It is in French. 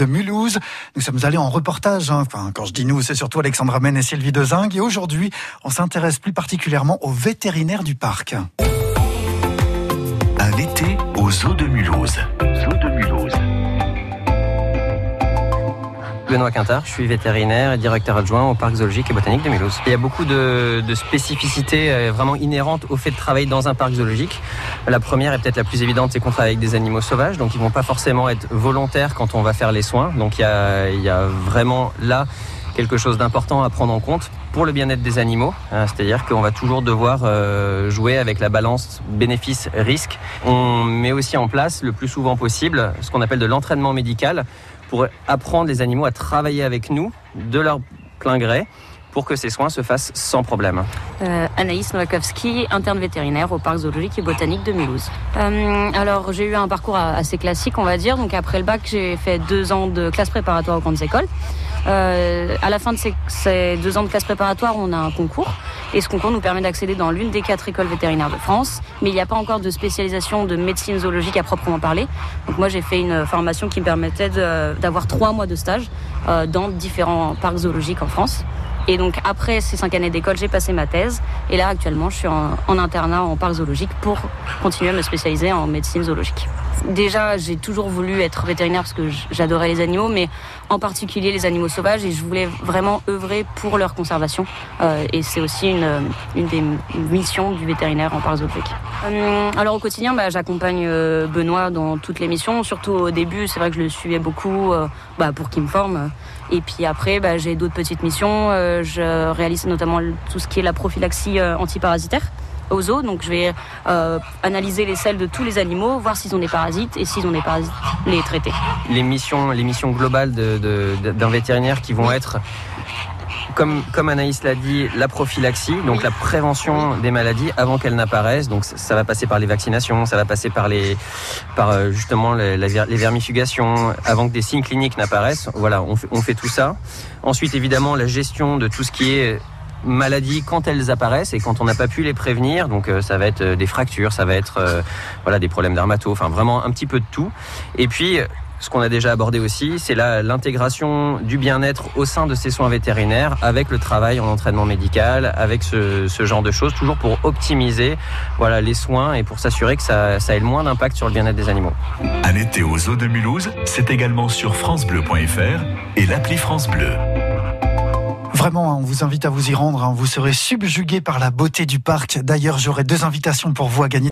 de Mulhouse. Nous sommes allés en reportage. Hein. Enfin, quand je dis nous, c'est surtout Alexandra Men et Sylvie Dezingue. Et aujourd'hui, on s'intéresse plus particulièrement aux vétérinaires du parc. Un été aux eaux de Mulhouse. Benoît Quintard, je suis vétérinaire et directeur adjoint au parc zoologique et botanique de Mulhouse. Il y a beaucoup de, spécificités euh, vraiment inhérentes au fait de travailler dans un parc zoologique. La première et peut-être la plus évidente, c'est qu'on travaille avec des animaux sauvages, donc ils vont pas forcément être volontaires quand on va faire les soins. Donc il y a vraiment là quelque chose d'important à prendre en compte pour le bien-être des animaux. hein, C'est-à-dire qu'on va toujours devoir euh, jouer avec la balance bénéfice-risque. On met aussi en place le plus souvent possible ce qu'on appelle de l'entraînement médical pour apprendre les animaux à travailler avec nous de leur plein gré pour que ces soins se fassent sans problème. Euh, Anaïs Nowakowski, interne vétérinaire au parc zoologique et botanique de Mulhouse. Euh, alors j'ai eu un parcours assez classique, on va dire. Donc après le bac, j'ai fait deux ans de classe préparatoire aux grandes écoles. Euh, à la fin de ces, deux ans de classe préparatoire, on a un concours. Et ce concours nous permet d'accéder dans l'une des quatre écoles vétérinaires de France. Mais il n'y a pas encore de spécialisation de médecine zoologique à proprement parler. Donc moi, j'ai fait une formation qui me permettait d'avoir trois mois de stage euh, dans différents parcs zoologiques en France. Et donc après ces cinq années d'école, j'ai passé ma thèse. Et là actuellement, je suis en, internat en parc zoologique pour continuer à me spécialiser en médecine zoologique. Déjà, j'ai toujours voulu être vétérinaire parce que j'adorais les animaux, mais en particulier les animaux sauvages, et je voulais vraiment œuvrer pour leur conservation. Euh, et c'est aussi une, une, des missions du vétérinaire en parc zoologique. Euh, alors au quotidien, bah, j'accompagne euh, Benoît dans toutes les missions, surtout au début, c'est vrai que je le suivais beaucoup bah, pour qu'il me forme. Et puis après, bah, j'ai d'autres petites missions. Je réalise notamment tout ce qui est la prophylaxie euh, antiparasitaire aux zoos. Donc je vais euh, analyser les selles de tous les animaux, voir s'ils ont des parasites et s'ils ont des parasites, les traiter. Les missions, les missions globales d'un vétérinaire qui vont être comme, Anaïs l'a dit, la prophylaxie, donc la prévention des maladies avant qu'elles n'apparaissent. Donc ça va passer par les vaccinations, ça va passer par les, par euh, justement les, vermifugations, avant que des signes cliniques n'apparaissent. Voilà, on fait, tout ça. Ensuite, évidemment, la gestion de tout ce qui est maladies quand elles apparaissent et quand on n'a pas pu les prévenir. Donc euh, ça va être des fractures, ça va être euh, voilà des problèmes dermato, enfin vraiment un petit peu de tout. Et puis ce qu'on a déjà abordé aussi, c'est l'intégration du bien-être au sein de ces soins vétérinaires avec le travail en entraînement médical, avec ce, ce genre de choses, toujours pour optimiser voilà, les soins et pour s'assurer que ça, ça ait le moins d'impact sur le bien-être des animaux. Un été aux eaux de Mulhouse, c'est également sur francebleu.fr et l'appli France Bleu. Vraiment, on vous invite à vous y rendre. Vous serez subjugué par la beauté du parc. D'ailleurs, j'aurai deux invitations pour vous à gagner.